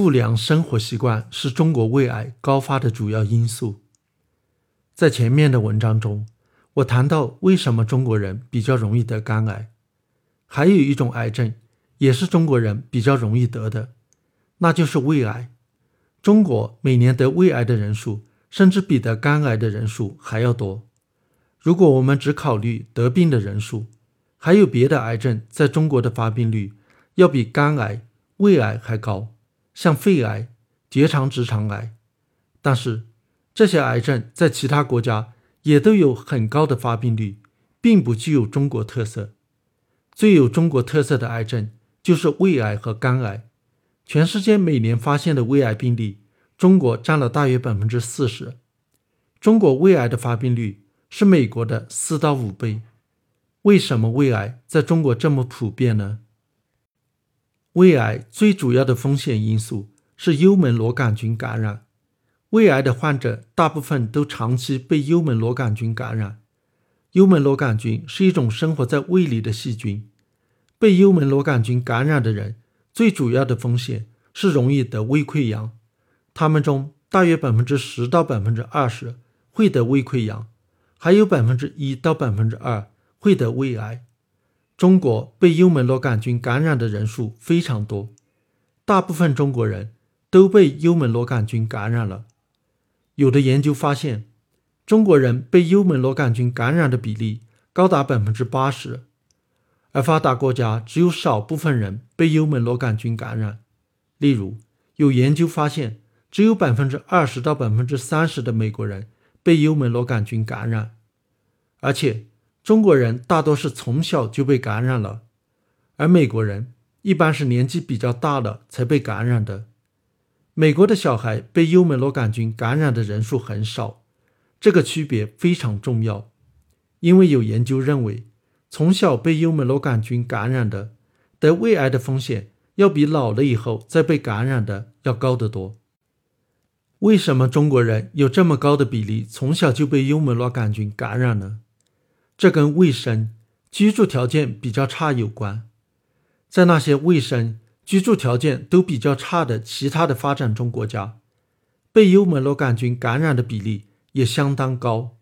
不良生活习惯是中国胃癌高发的主要因素。在前面的文章中，我谈到为什么中国人比较容易得肝癌，还有一种癌症也是中国人比较容易得的，那就是胃癌。中国每年得胃癌的人数，甚至比得肝癌的人数还要多。如果我们只考虑得病的人数，还有别的癌症在中国的发病率要比肝癌、胃癌还高，像肺癌、结肠直肠癌。但是这些癌症在其他国家也都有很高的发病率，并不具有中国特色。最有中国特色的癌症就是胃癌和肝癌。全世界每年发现的胃癌病例，中国占了大约百分之四十。中国胃癌的发病率是美国的四到五倍。为什么胃癌在中国这么普遍呢？胃癌最主要的风险因素是幽门螺杆菌感染。胃癌的患者大部分都长期被幽门螺杆菌感染。幽门螺杆菌是一种生活在胃里的细菌。被幽门螺杆菌感染的人。最主要的风险是容易得胃溃疡，他们中大约百分之十到百分之二十会得胃溃疡，还有百分之一到百分之二会得胃癌。中国被幽门螺杆菌感染的人数非常多，大部分中国人都被幽门螺杆菌感染了。有的研究发现，中国人被幽门螺杆菌感染的比例高达百分之八十。而发达国家只有少部分人被幽门螺杆菌感染，例如有研究发现，只有百分之二十到百分之三十的美国人被幽门螺杆菌感染，而且中国人大多是从小就被感染了，而美国人一般是年纪比较大了才被感染的。美国的小孩被幽门螺杆菌感染的人数很少，这个区别非常重要，因为有研究认为。从小被幽门螺杆菌感染的，得胃癌的风险要比老了以后再被感染的要高得多。为什么中国人有这么高的比例从小就被幽门螺杆菌感染呢？这跟卫生、居住条件比较差有关。在那些卫生、居住条件都比较差的其他的发展中国家，被幽门螺杆菌感染的比例也相当高。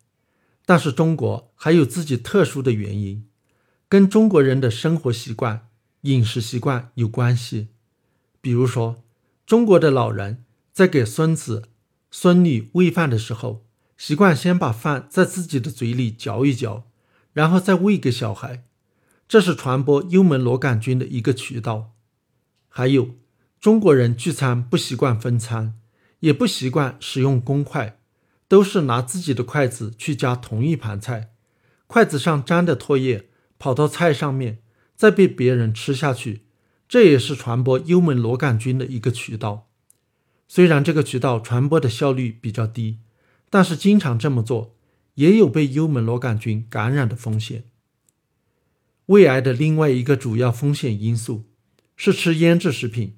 但是中国还有自己特殊的原因。跟中国人的生活习惯、饮食习惯有关系。比如说，中国的老人在给孙子、孙女喂饭的时候，习惯先把饭在自己的嘴里嚼一嚼，然后再喂给小孩，这是传播幽门螺杆菌的一个渠道。还有，中国人聚餐不习惯分餐，也不习惯使用公筷，都是拿自己的筷子去夹同一盘菜，筷子上沾的唾液。跑到菜上面，再被别人吃下去，这也是传播幽门螺杆菌的一个渠道。虽然这个渠道传播的效率比较低，但是经常这么做也有被幽门螺杆菌感染的风险。胃癌的另外一个主要风险因素是吃腌制食品，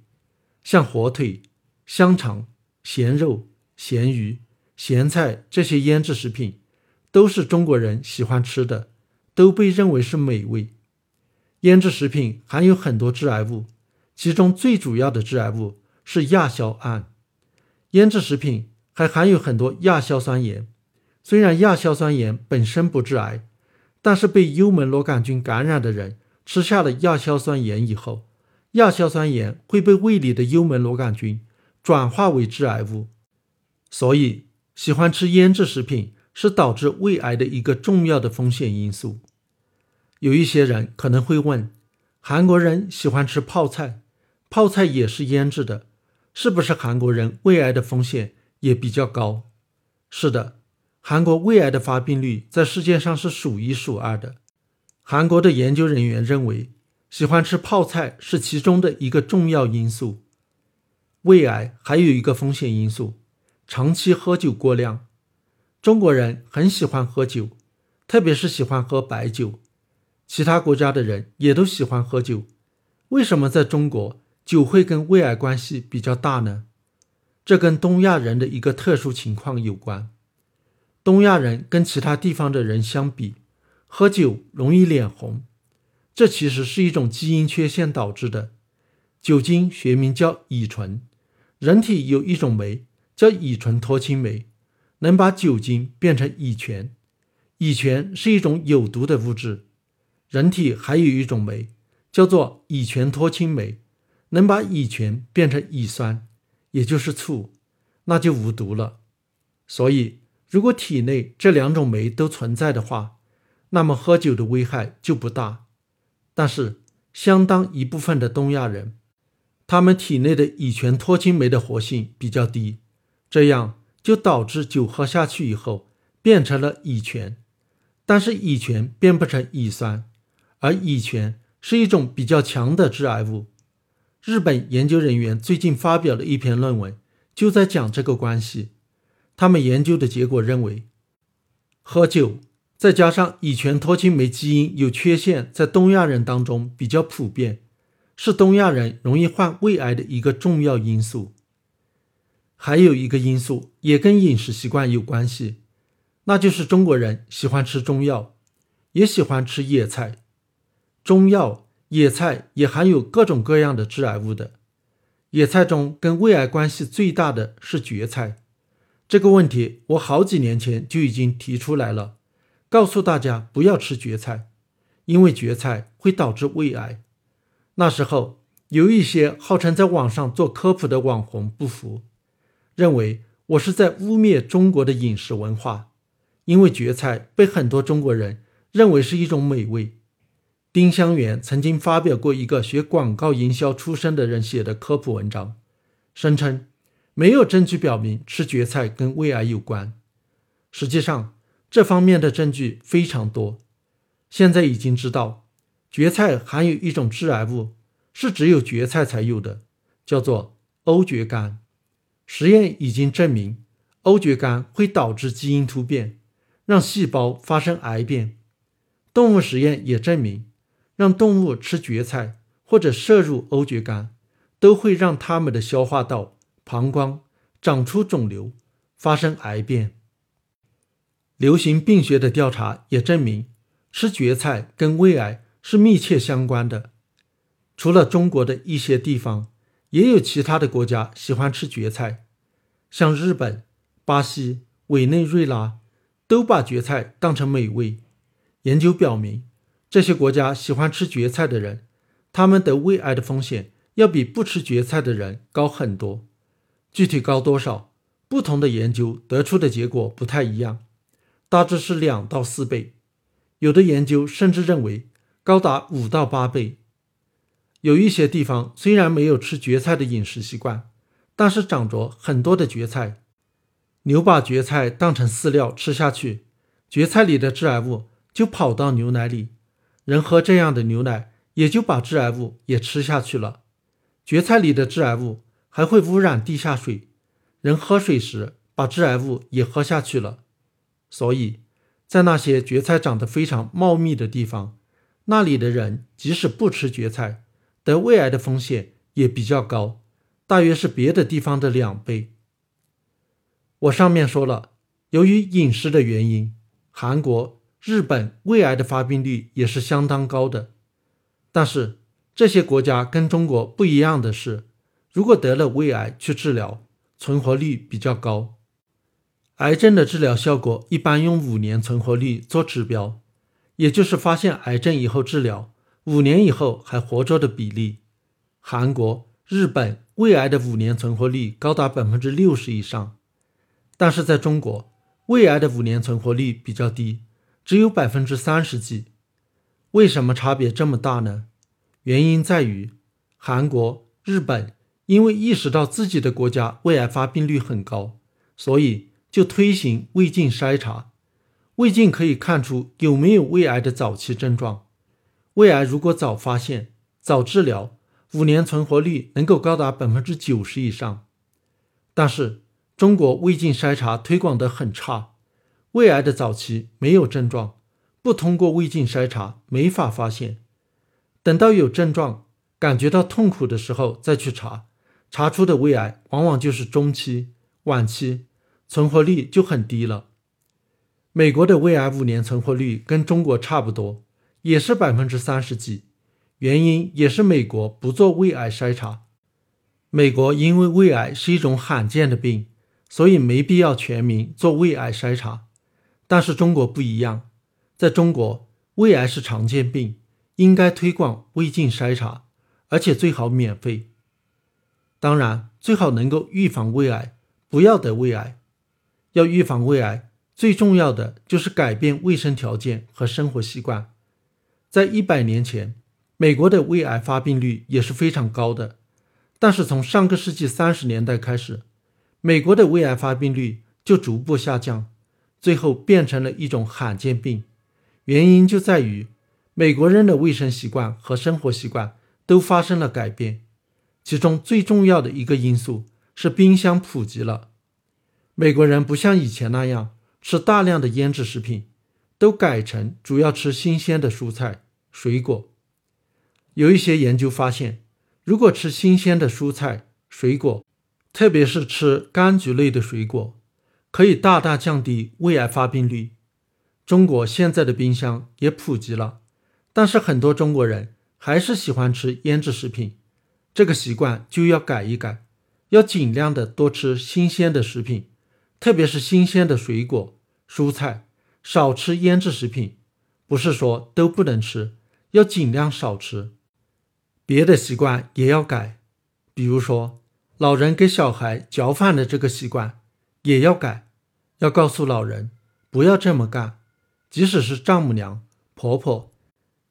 像火腿、香肠、咸肉、咸鱼、咸菜这些腌制食品，都是中国人喜欢吃的。都被认为是美味。腌制食品含有很多致癌物，其中最主要的致癌物是亚硝胺。腌制食品还含有很多亚硝酸盐。虽然亚硝酸盐本身不致癌，但是被幽门螺杆菌感染的人吃下了亚硝酸盐以后，亚硝酸盐会被胃里的幽门螺杆菌转化为致癌物。所以，喜欢吃腌制食品是导致胃癌的一个重要的风险因素。有一些人可能会问：韩国人喜欢吃泡菜，泡菜也是腌制的，是不是韩国人胃癌的风险也比较高？是的，韩国胃癌的发病率在世界上是数一数二的。韩国的研究人员认为，喜欢吃泡菜是其中的一个重要因素。胃癌还有一个风险因素：长期喝酒过量。中国人很喜欢喝酒，特别是喜欢喝白酒。其他国家的人也都喜欢喝酒，为什么在中国酒会跟胃癌关系比较大呢？这跟东亚人的一个特殊情况有关。东亚人跟其他地方的人相比，喝酒容易脸红，这其实是一种基因缺陷导致的。酒精学名叫乙醇，人体有一种酶叫乙醇脱氢酶，能把酒精变成乙醛。乙醛是一种有毒的物质。人体还有一种酶叫做乙醛脱氢酶，能把乙醛变成乙酸，也就是醋，那就无毒了。所以，如果体内这两种酶都存在的话，那么喝酒的危害就不大。但是，相当一部分的东亚人，他们体内的乙醛脱氢酶的活性比较低，这样就导致酒喝下去以后变成了乙醛，但是乙醛变不成乙酸，而乙醛是一种比较强的致癌物。日本研究人员最近发表了一篇论文，就在讲这个关系。他们研究的结果认为，喝酒再加上乙醛脱氢酶基因有缺陷，在东亚人当中比较普遍，是东亚人容易患胃癌的一个重要因素。还有一个因素也跟饮食习惯有关系，那就是中国人喜欢吃中药，也喜欢吃野菜。中药、野菜也含有各种各样的致癌物的。野菜中跟胃癌关系最大的是蕨菜。这个问题我好几年前就已经提出来了，告诉大家不要吃蕨菜，因为蕨菜会导致胃癌。那时候有一些号称在网上做科普的网红不服，认为我是在污蔑中国的饮食文化，因为蕨菜被很多中国人认为是一种美味。丁香园曾经发表过一个学广告营销出身的人写的科普文章，声称。没有证据表明吃蕨菜跟胃癌有关。实际上，这方面的证据非常多。现在已经知道，蕨菜含有一种致癌物，是只有蕨菜才有的，叫做欧蕨苷。实验已经证明，欧蕨苷会导致基因突变，让细胞发生癌变。动物实验也证明，让动物吃蕨菜或者摄入欧蕨苷，都会让它们的消化道。膀胱长出肿瘤，发生癌变。流行病学的调查也证明，吃蕨菜跟胃癌是密切相关的。除了中国的一些地方，也有其他的国家喜欢吃蕨菜，像日本、巴西、委内瑞拉都把蕨菜当成美味。研究表明，这些国家喜欢吃蕨菜的人，他们得胃癌的风险要比不吃蕨菜的人高很多。具体高多少？不同的研究得出的结果不太一样，大致是两到四倍，有的研究甚至认为高达五到八倍。有一些地方虽然没有吃蕨菜的饮食习惯，但是长着很多的蕨菜，牛把蕨菜当成饲料吃下去，蕨菜里的致癌物就跑到牛奶里，人喝这样的牛奶也就把致癌物也吃下去了。蕨菜里的致癌物。还会污染地下水，人喝水时把致癌物也喝下去了。所以，在那些蕨菜长得非常茂密的地方，那里的人即使不吃蕨菜，得胃癌的风险也比较高，大约是别的地方的两倍。我上面说了，由于饮食的原因，韩国、日本胃癌的发病率也是相当高的。但是，这些国家跟中国不一样的是。如果得了胃癌去治疗，存活率比较高。癌症的治疗效果一般用五年存活率做指标，也就是发现癌症以后治疗五年以后还活着的比例。韩国、日本胃癌的五年存活率高达百分之六十以上，但是在中国，胃癌的五年存活率比较低，只有百分之三十几。为什么差别这么大呢？原因在于韩国、日本。因为意识到自己的国家胃癌发病率很高，所以就推行胃镜筛查。胃镜可以看出有没有胃癌的早期症状。胃癌如果早发现、早治疗，五年存活率能够高达百分之九十以上。但是中国胃镜筛查推广得很差，胃癌的早期没有症状，不通过胃镜筛查没法发现。等到有症状、感觉到痛苦的时候再去查。查出的胃癌往往就是中期、晚期，存活率就很低了。美国的胃癌五年存活率跟中国差不多，也是百分之三十几，原因也是美国不做胃癌筛查。美国因为胃癌是一种罕见的病，所以没必要全民做胃癌筛查。但是中国不一样，在中国，胃癌是常见病，应该推广胃镜筛查，而且最好免费。当然，最好能够预防胃癌，不要得胃癌。要预防胃癌，最重要的就是改变卫生条件和生活习惯。在一百年前，美国的胃癌发病率也是非常高的。但是从上个世纪三十年代开始，美国的胃癌发病率就逐步下降，最后变成了一种罕见病。原因就在于美国人的卫生习惯和生活习惯都发生了改变，其中最重要的一个因素是冰箱普及了。美国人不像以前那样吃大量的腌制食品，都改成主要吃新鲜的蔬菜、水果。有一些研究发现。如果吃新鲜的蔬菜、水果，特别是吃柑橘类的水果，可以大大降低胃癌发病率。中国现在的冰箱也普及了，但是很多中国人还是喜欢吃腌制食品，这个习惯就要改一改，要尽量的多吃新鲜的食品，特别是新鲜的水果、蔬菜，少吃腌制食品。不是说都不能吃，要尽量少吃。别的习惯也要改，比如说老人给小孩嚼饭的这个习惯也要改，要告诉老人不要这么干，即使是丈母娘、婆婆，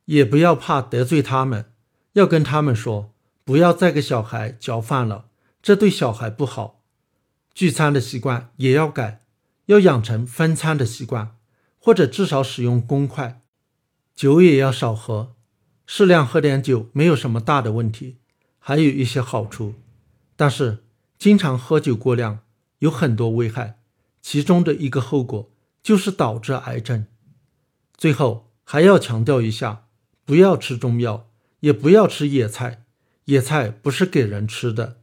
也不要怕得罪他们，要跟他们说不要再给小孩嚼饭了，这对小孩不好。聚餐的习惯也要改，要养成分餐的习惯，或者至少使用公筷，酒也要少喝。适量喝点酒没有什么大的问题，还有一些好处。但是经常喝酒过量有很多危害，其中的一个后果就是导致癌症。最后还要强调一下，不要吃中药，也不要吃野菜，野菜不是给人吃的。